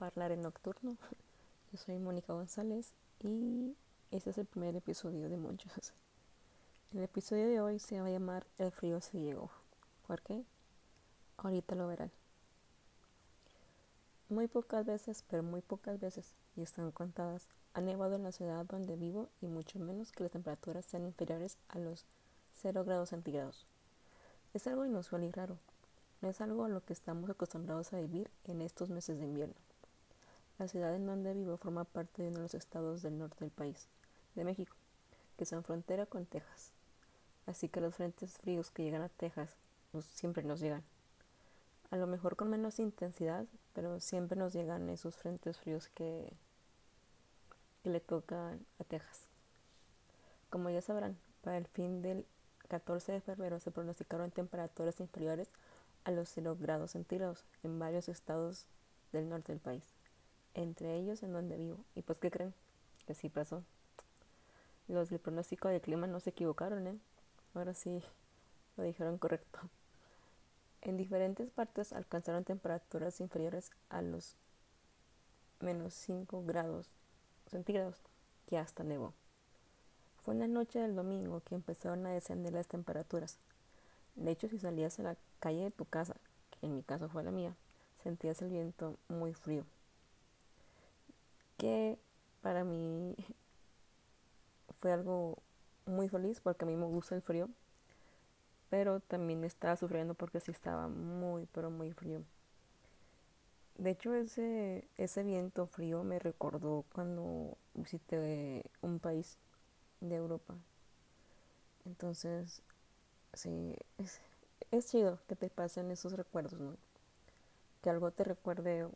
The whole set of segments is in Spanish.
a en Nocturno. Yo soy Mónica González y este es el primer episodio de muchos. El episodio de hoy se va a llamar El frío se llegó. ¿Por qué? Ahorita lo verán. Muy pocas veces, pero muy pocas veces, y están contadas, ha nevado en la ciudad donde vivo y mucho menos que las temperaturas sean inferiores a los 0 grados centígrados. Es algo inusual y raro, no es algo a lo que estamos acostumbrados a vivir en estos meses de invierno. La ciudad en donde vivo forma parte de uno de los estados del norte del país, de México, que son frontera con Texas. Así que los frentes fríos que llegan a Texas siempre nos llegan. A lo mejor con menos intensidad, pero siempre nos llegan esos frentes fríos que, que le tocan a Texas. Como ya sabrán, para el fin del 14 de febrero se pronosticaron temperaturas inferiores a los 0 grados centígrados en varios estados del norte del país, entre ellos en donde vivo. ¿Y pues qué creen? Que sí pasó. Los del pronóstico del clima no se equivocaron, ¿eh? Ahora sí lo dijeron correcto. En diferentes partes alcanzaron temperaturas inferiores a los menos 5 grados centígrados, que hasta nevó. Fue en la noche del domingo que empezaron a descender las temperaturas. De hecho, si salías a la calle de tu casa, que en mi caso fue la mía, sentías el viento muy frío. Que para mí fue algo muy feliz porque a mí me gusta el frío, pero también estaba sufriendo porque sí estaba muy, pero muy frío. De hecho, ese, ese viento frío me recordó cuando visité un país de Europa. Entonces, sí, es, es chido que te pasen esos recuerdos, ¿no? Que algo te recuerde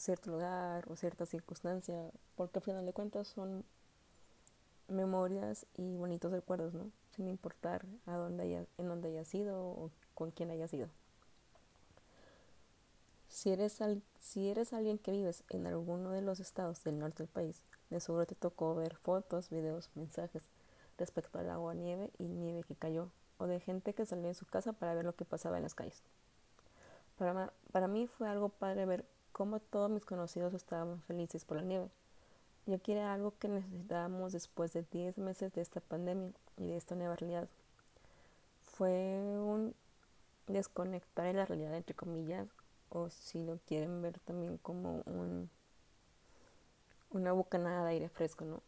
cierto lugar o cierta circunstancia, porque al final de cuentas son memorias y bonitos recuerdos, ¿no? Sin importar a dónde haya, en dónde hayas ido o con quién hayas ido. Si eres, al, si eres alguien que vives en alguno de los estados del norte del país, de seguro te tocó ver fotos, videos, mensajes respecto al agua, nieve y nieve que cayó o de gente que salió de su casa para ver lo que pasaba en las calles. Para, para mí fue algo padre ver cómo todos mis conocidos estaban felices por la nieve. Yo quiero algo que necesitábamos después de 10 meses de esta pandemia y de esta nueva realidad. Fue un desconectar en la realidad, entre comillas, o si lo quieren ver también como un, una bocanada de aire fresco, ¿no?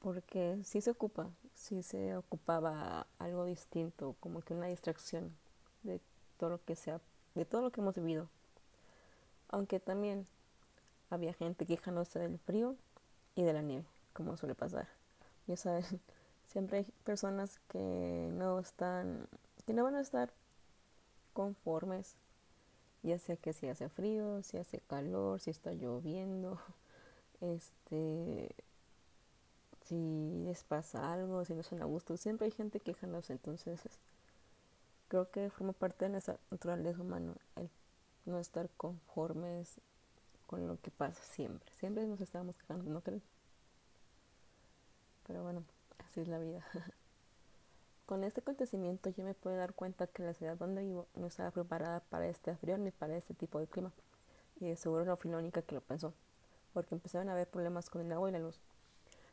porque sí se ocupa, sí se ocupaba algo distinto, como que una distracción de todo lo que sea, de todo lo que hemos vivido. Aunque también había gente quejándose del frío y de la nieve, como suele pasar. Ya saben, siempre hay personas que no están, que no van a estar conformes, ya sea que si hace frío, si hace calor, si está lloviendo, este si les pasa algo, si no son a gusto, siempre hay gente quejándose, entonces creo que forma parte de nuestra naturaleza humana el no estar conformes con lo que pasa siempre, siempre nos estamos quejando, ¿no creen? Pero bueno, así es la vida. Con este acontecimiento yo me puedo dar cuenta que la ciudad donde vivo no estaba preparada para este frío ni para este tipo de clima. Y seguro no fui la única que lo pensó, porque empezaron a haber problemas con el agua y la luz.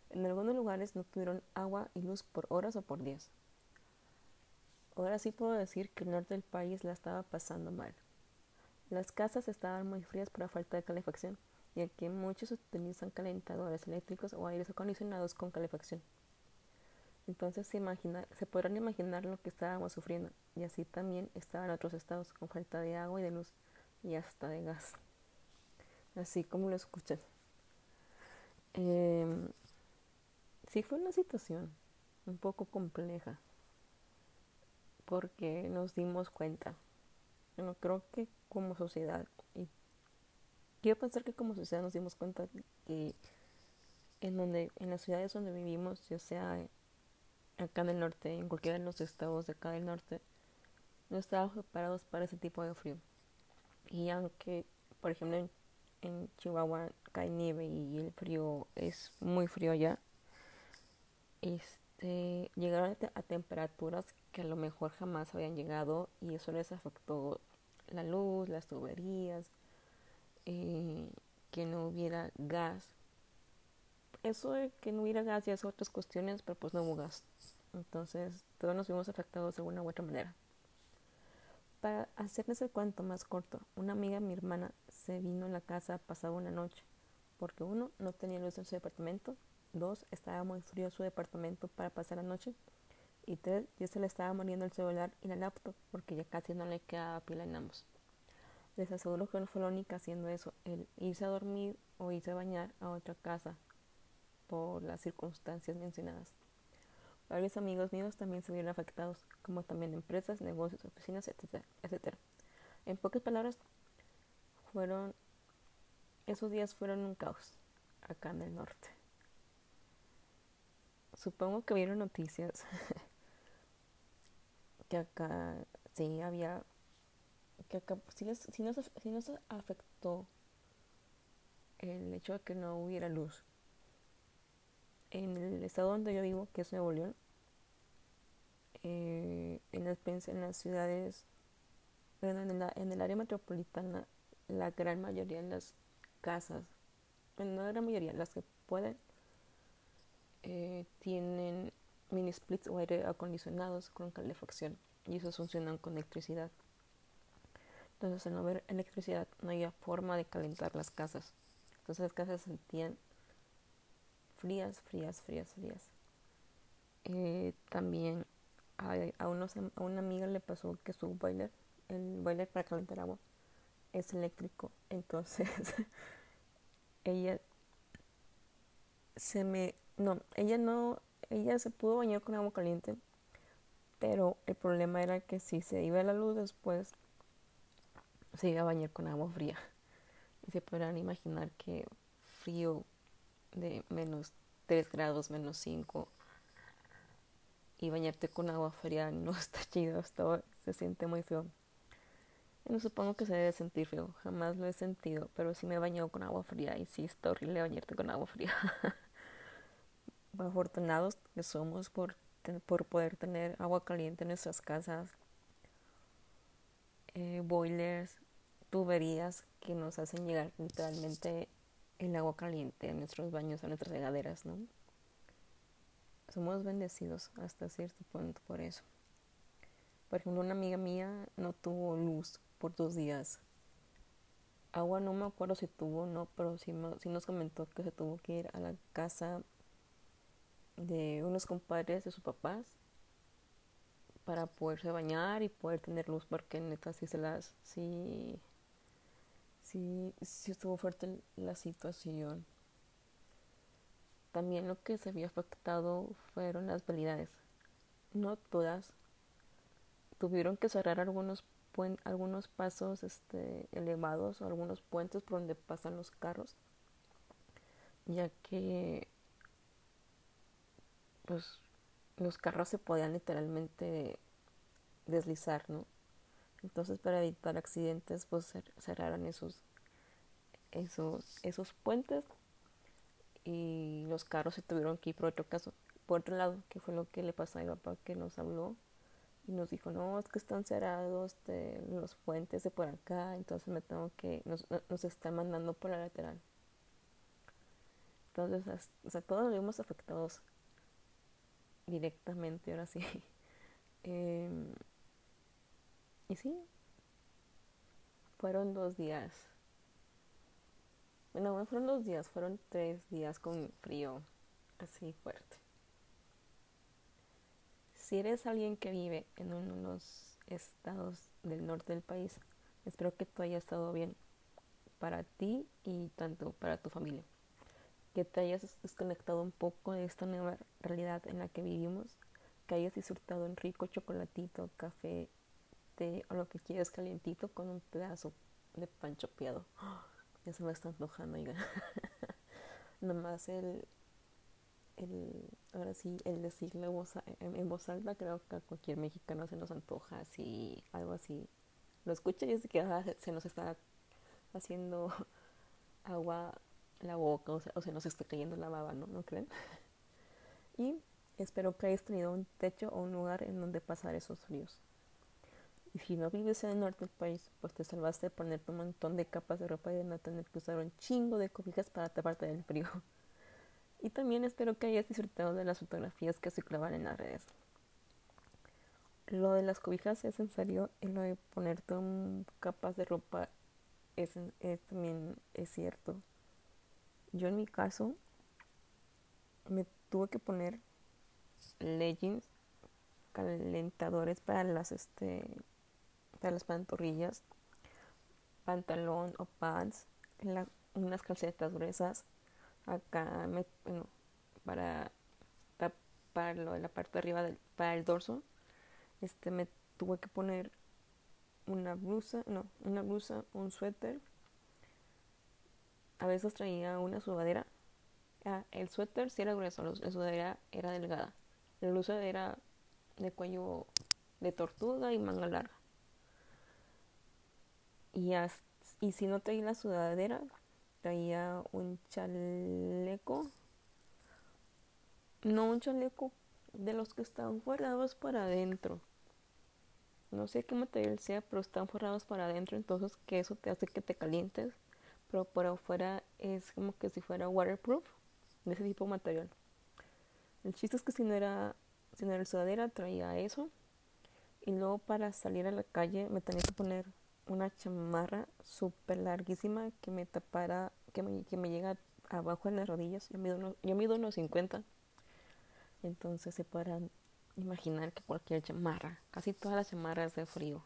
En algunos lugares no tuvieron agua y luz por horas o por días. Ahora sí puedo decir que el norte del país la estaba pasando mal. Las casas estaban muy frías por la falta de calefacción, y aquí muchos utilizan calentadores eléctricos o aires acondicionados con calefacción. Entonces se, se podrán imaginar lo que estábamos sufriendo, y así también estaban otros estados con falta de agua y de luz, y hasta de gas. Así como lo escuchan. Eh, sí fue una situación un poco compleja porque nos dimos cuenta. Bueno, creo que como sociedad, y quiero pensar que como sociedad nos dimos cuenta que en donde, en las ciudades donde vivimos, ya sea acá en el norte, en cualquiera de los estados de acá del norte, no estábamos preparados para ese tipo de frío. Y aunque, por ejemplo, en, en Chihuahua cae nieve y el frío es muy frío allá, este, llegaron a, temperaturas que a lo mejor jamás habían llegado y eso les afectó la luz, las tuberías, eh, que no hubiera gas. Eso de que no hubiera gas ya es otras cuestiones, pero pues no hubo gas. Entonces todos nos vimos afectados de una u otra manera. Para hacerles el cuento más corto, una amiga mi hermana se vino a la casa pasada una noche, porque uno, no tenía luz en su departamento, dos, estaba muy frío su departamento para pasar la noche, y tres, ya se le estaba muriendo el celular y la laptop, porque ya casi no le quedaba pila en ambos. Les aseguro que no fue la única haciendo eso, el irse a dormir o irse a bañar a otra casa por las circunstancias mencionadas. Varios amigos míos también se vieron afectados, como también empresas, negocios, oficinas, etcétera, etcétera. En pocas palabras, fueron esos días fueron un caos acá en el norte. Supongo que vieron noticias que acá sí había que acá sí, les, sí, nos, sí nos afectó el hecho de que no hubiera luz. En el estado donde yo vivo, que es Nuevo León, eh, en, las, en las ciudades, bueno, en, la, en el área metropolitana, la gran mayoría de las casas, bueno, no la gran mayoría, las que pueden, eh, tienen mini splits o aire acondicionados con calefacción y esos funcionan con electricidad. Entonces, al no haber electricidad, no había forma de calentar las casas. Entonces, las casas se sentían frías, frías, frías, frías. Eh, también a, a, unos, a una amiga le pasó que su boiler, el boiler para calentar agua, es eléctrico. Entonces, ella se me. No, ella no. Ella se pudo bañar con agua caliente. Pero el problema era que si se iba la luz después, se iba a bañar con agua fría. Y se podrán imaginar que frío de menos 3 grados, menos 5 y bañarte con agua fría no está chido, se siente muy feo. No supongo que se debe sentir feo, jamás lo he sentido, pero sí me he bañado con agua fría y sí está horrible bañarte con agua fría. Afortunados que somos por, por poder tener agua caliente en nuestras casas, eh, boilers, tuberías que nos hacen llegar literalmente el agua caliente a nuestros baños, a nuestras regaderas, ¿no? Somos bendecidos hasta cierto punto por eso. Por ejemplo, una amiga mía no tuvo luz por dos días. Agua no me acuerdo si tuvo o no, pero sí, nos comentó que se tuvo que ir a la casa de unos compadres de sus papás para poderse bañar y poder tener luz porque neta sí se las sí sí, sí estuvo fuerte la situación. También lo que se había afectado fueron las validades no todas. Tuvieron que cerrar algunos algunos pasos este, elevados o algunos puentes por donde pasan los carros, ya que pues los carros se podían literalmente deslizar, ¿no? Entonces para evitar accidentes pues cerraron esos esos esos puentes y los carros se tuvieron que ir por otro caso, por otro lado, que fue lo que le pasó a mi papá que nos habló y nos dijo, no, es que están cerrados los puentes de por acá, entonces me tengo que, nos, nos están mandando por la lateral. Entonces, o sea, todos nos vimos afectados directamente, ahora sí. Em, y sí, fueron dos días. Bueno, no fueron dos días, fueron tres días con frío así fuerte. Si eres alguien que vive en uno de los estados del norte del país, espero que todo haya estado bien para ti y tanto para tu familia. Que te hayas desconectado un poco de esta nueva realidad en la que vivimos, que hayas disfrutado un rico chocolatito, café, té o lo que quieras calientito con un pedazo de pan chopeado. ya se me está antojando, oiga. Nomás el, el, ahora sí, el decirlo en, voz alta, creo que a cualquier mexicano se nos antoja así, algo así. Lo escucha y es que ah, se nos está haciendo agua la boca o, se nos está cayendo la baba, ¿no? ¿No creen? Y espero que hayas tenido un techo o un lugar en donde pasar esos fríos. Y si no vives en el norte del país, pues te salvaste de ponerte un montón de capas de ropa y de no tener que usar un chingo de cobijas para taparte del frío. Y también espero que hayas disfrutado de las fotografías que se clavan en las redes. Lo de las cobijas es en serio y lo de ponerte capas de ropa es, también es cierto. Yo en mi caso me tuve que poner leggings calentadores para las este para las pantorrillas pantalón o pants unas calcetas gruesas acá me, bueno, para taparlo en la parte de arriba del, para el dorso este me tuve que poner una blusa no una blusa un suéter a veces traía una sudadera el suéter sí era grueso la sudadera era delgada la blusa era de cuello de tortuga y manga larga y, y si no traía la sudadera traía un chaleco, no un chaleco de los que están forrados para adentro. No sé qué material sea, pero están forrados para adentro, entonces que eso te hace que te calientes, pero por afuera es como que si fuera waterproof, de ese tipo de material. El chiste es que si no era, si no era sudadera, traía eso. Y luego para salir a la calle me tenía que poner una chamarra súper larguísima que me tapara, que me, que me llega abajo en las rodillas. Yo mido, unos, yo mido unos 50. Entonces se podrán imaginar que cualquier chamarra, casi todas las chamarras de frío,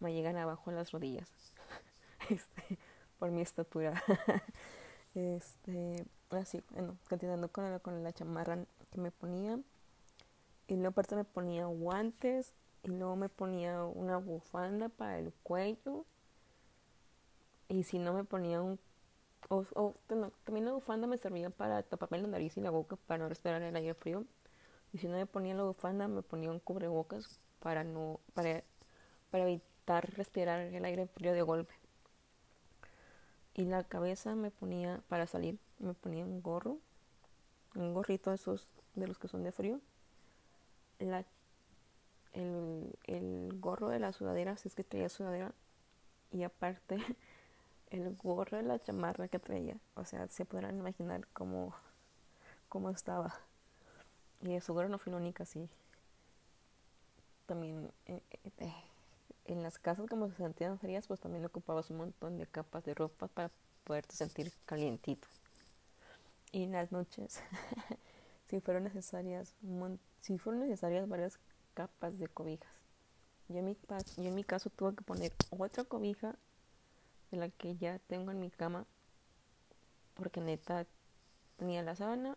me llegan abajo en las rodillas. este, por mi estatura. este, así, bueno, continuando con la, con la chamarra que me ponía. Y luego aparte me ponía guantes y luego me ponía una bufanda para el cuello y si no me ponía un o, también la bufanda me servía para taparme la nariz y la boca para no respirar el aire frío y si no me ponía la bufanda me ponía un cubrebocas para no para, para evitar respirar el aire frío de golpe y la cabeza me ponía para salir me ponía un gorro un gorrito de esos de los que son de frío la el, el gorro de la sudadera, si es que traía sudadera, y aparte el gorro de la chamarra que traía. O sea, se podrán imaginar cómo, cómo estaba. Y su gorro no fue la única, sí. También eh, eh, en las casas como se sentían frías, pues también ocupabas un montón de capas de ropa para poderte sentir calientito. Y en las noches, si fueron necesarias, si fueron necesarias varias capas de cobijas. Yo en, mi, yo en mi caso tuve que poner otra cobija de la que ya tengo en mi cama porque neta tenía la sábana,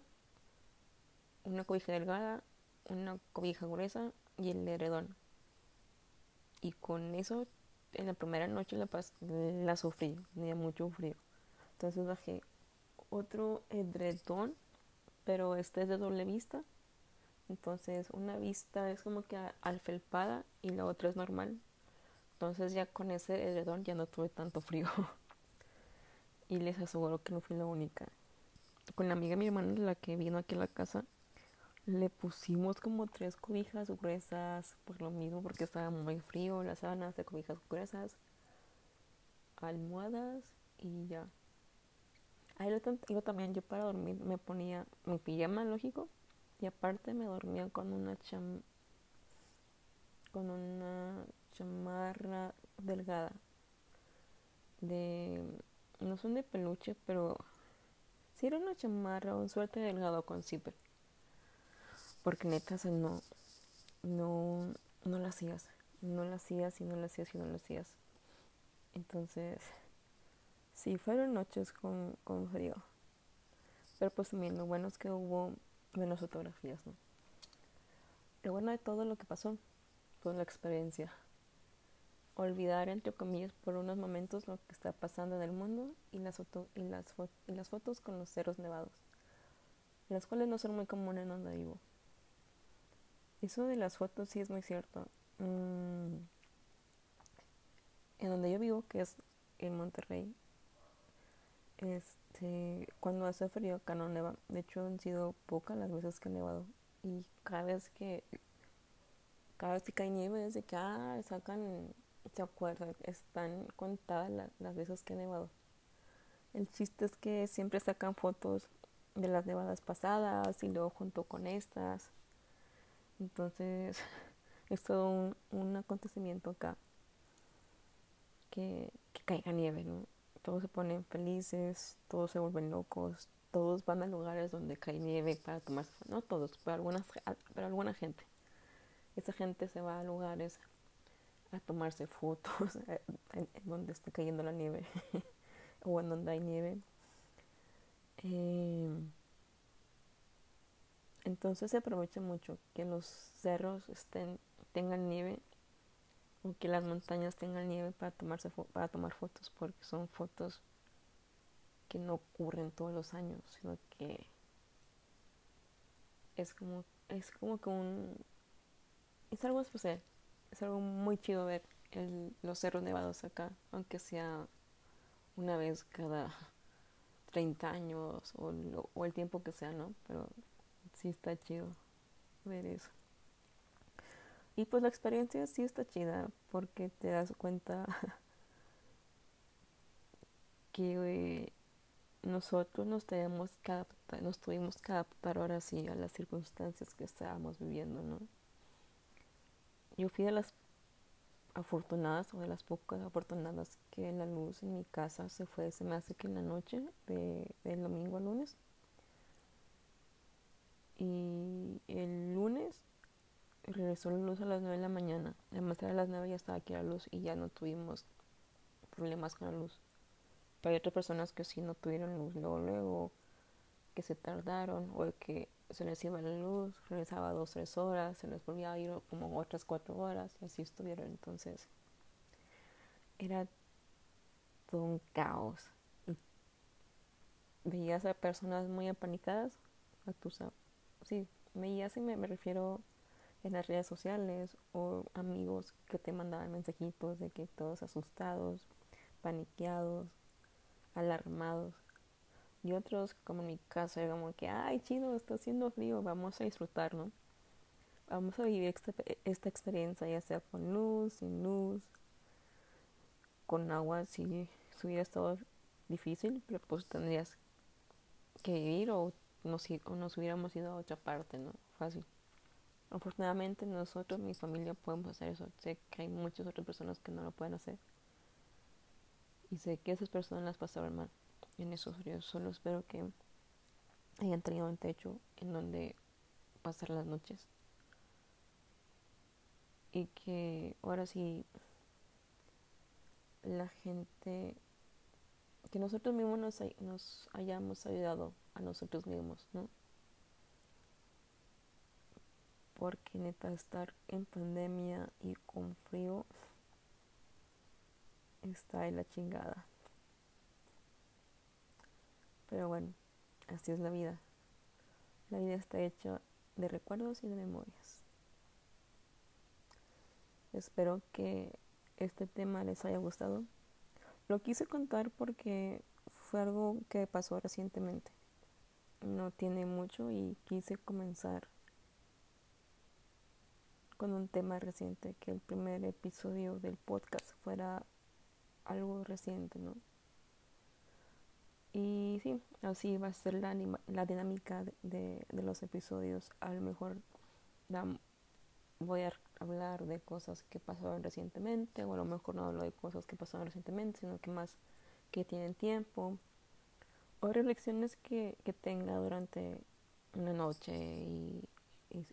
una cobija delgada, una cobija gruesa y el heredón. Y con eso en la primera noche la, la sufrí, tenía mucho frío. Entonces bajé otro edredón, pero este es de doble vista entonces una vista es como que alfelpada y la otra es normal. Entonces ya con ese edredón ya no tuve tanto frío. y les aseguro que no fui la única. Con la amiga de mi hermana, la que vino aquí a la casa, le pusimos como tres cobijas gruesas, por lo mismo, porque estaba muy frío, las sábanas de cobijas gruesas, almohadas y ya. Ahí lo, también yo para dormir me ponía mi pijama, lógico, y aparte me dormía con una cham con una chamarra delgada de no son de peluche pero si era una chamarra un suerte delgado con zipper porque neta no no no lo hacías no lo hacías y no lo hacías y no lo hacías entonces sí fueron noches con, con frío pero pues también lo bueno es que hubo menos fotografías, ¿no? Lo bueno de todo lo que pasó fue la experiencia. Olvidar, entre comillas, por unos momentos lo que está pasando en el mundo y las, y las, y las fotos con los cerros nevados, las cuales no son muy comunes en donde vivo. Eso de las fotos sí es muy cierto. Mm, en donde yo vivo, que es en Monterrey, este, cuando hace frío acá no neva. De hecho han sido pocas las veces que ha nevado. Y cada vez que cada vez que cae nieve desde que ah, sacan, se acuerdan, están contadas las veces que ha nevado. El chiste es que siempre sacan fotos de las nevadas pasadas y luego junto con estas. Entonces es todo un, un acontecimiento acá que, que, caiga nieve, ¿no? Todos se ponen felices, todos se vuelven locos, todos van a lugares donde cae nieve para tomarse, no todos, pero, algunas, pero alguna gente. Esa gente se va a lugares a tomarse fotos en, donde está cayendo la nieve o en donde hay nieve. Eh, entonces se aprovecha mucho que los cerros estén, tengan nieve o que las montañas tengan nieve para tomarse para tomar fotos porque son fotos que no ocurren todos los años sino que es como es como que un es algo especial es algo muy chido ver los cerros nevados acá aunque sea una vez cada 30 años o, o el tiempo que sea no pero sí está chido ver eso y pues la experiencia sí está chida porque te das cuenta que nosotros nos tenemos que nos tuvimos que adaptar ahora sí a las circunstancias que estábamos viviendo, ¿no? Yo fui de las afortunadas o de las pocas afortunadas que la luz en mi casa se fue, se me hace que en la noche de, del domingo al lunes. Y el lunes regresó la luz a las 9 de la mañana. Además a las 9 ya estaba aquí la luz y ya no tuvimos problemas con la luz. Pero hay otras personas que sí no tuvieron luz luego, luego, que se tardaron o que se les iba la luz, regresaba dos, tres horas, se les volvía a ir como otras cuatro horas y así estuvieron. Entonces era todo un caos. Veías a personas muy apanicadas, a tus, sí, veías y me, me refiero en las redes sociales o amigos que te mandaban mensajitos de que todos asustados, paniqueados, alarmados. Y otros, como en mi caso, era como que, ay, chido, está haciendo frío, vamos a disfrutar, ¿no? Vamos a vivir esta, esta experiencia, ya sea con luz, sin luz, con agua, si, hubiera estado difícil, pero pues tendrías que vivir o nos, hubiéramos ido a otra parte, ¿no? Fácil. Afortunadamente nosotros, mi familia, podemos hacer eso. Sé que hay muchas otras personas que no lo pueden hacer. Y sé que esas personas las pasaron mal en esos fríos. Solo espero que hayan tenido un techo en donde pasar las noches. Y que ahora sí la gente, que nosotros mismos nos, hayamos ayudado a nosotros mismos, ¿no? porque neta estar en pandemia y con frío está en la chingada. Pero bueno, así es la vida. La vida está hecha de recuerdos y de memorias. Espero que este tema les haya gustado. Lo quise contar porque fue algo que pasó recientemente. No tiene mucho y quise comenzar con un tema reciente, que el primer episodio del podcast fuera algo reciente, ¿no? Y sí, así va a ser la, la dinámica de, de, los episodios. A lo mejor voy a hablar de cosas que pasaron recientemente, o a lo mejor no hablo de cosas que pasaron recientemente, sino que más que tienen tiempo, o reflexiones que, que tenga durante una noche y,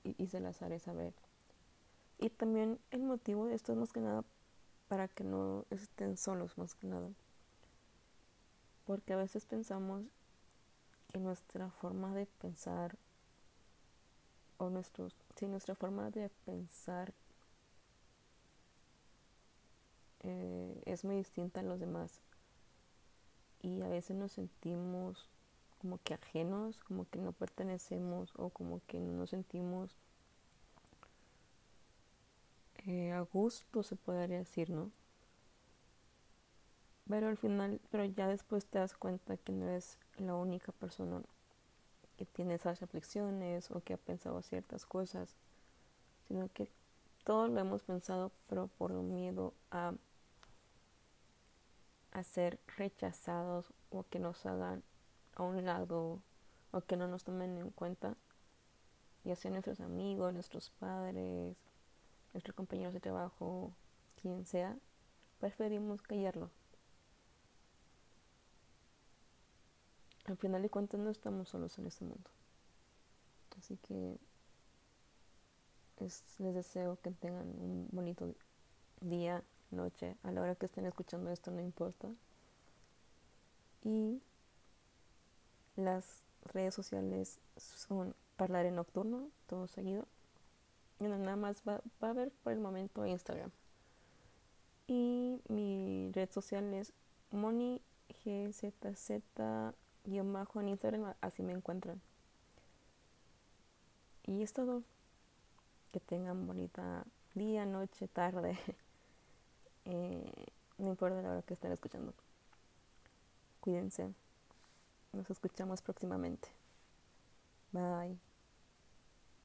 y, se las haré saber. Y también el motivo de esto es más que nada para que no estén solos, más que nada. Porque a veces pensamos que nuestra forma de pensar, o nuestros, si nuestra forma de pensar eh, es muy distinta a los demás. Y a veces nos sentimos como que ajenos, como que no pertenecemos o como que no nos sentimos eh, a gusto, se podría decir, ¿no? Pero al final, pero ya después te das cuenta que no eres la única persona que tiene esas reflexiones o que ha pensado ciertas cosas, sino que todos lo hemos pensado, pero por miedo a, a ser rechazados o que nos hagan a un lado o que no nos tomen en cuenta, ya sean nuestros amigos, nuestros padres, nuestros compañeros de trabajo, quien sea, preferimos callarlo. Al final de cuentas no estamos solos en este mundo. Así que les deseo que tengan un bonito día, noche, a la hora que estén escuchando esto, no importa. Y las redes sociales son Hablar en Nocturno, todo seguido. Y nada más va, va a haber por el momento Instagram. Y mi red social es monigzz bajo en Instagram, así me encuentran. Y es todo. Que tengan bonita día, noche, tarde. Eh, no importa la hora que estén escuchando. Cuídense. Nos escuchamos próximamente. Bye.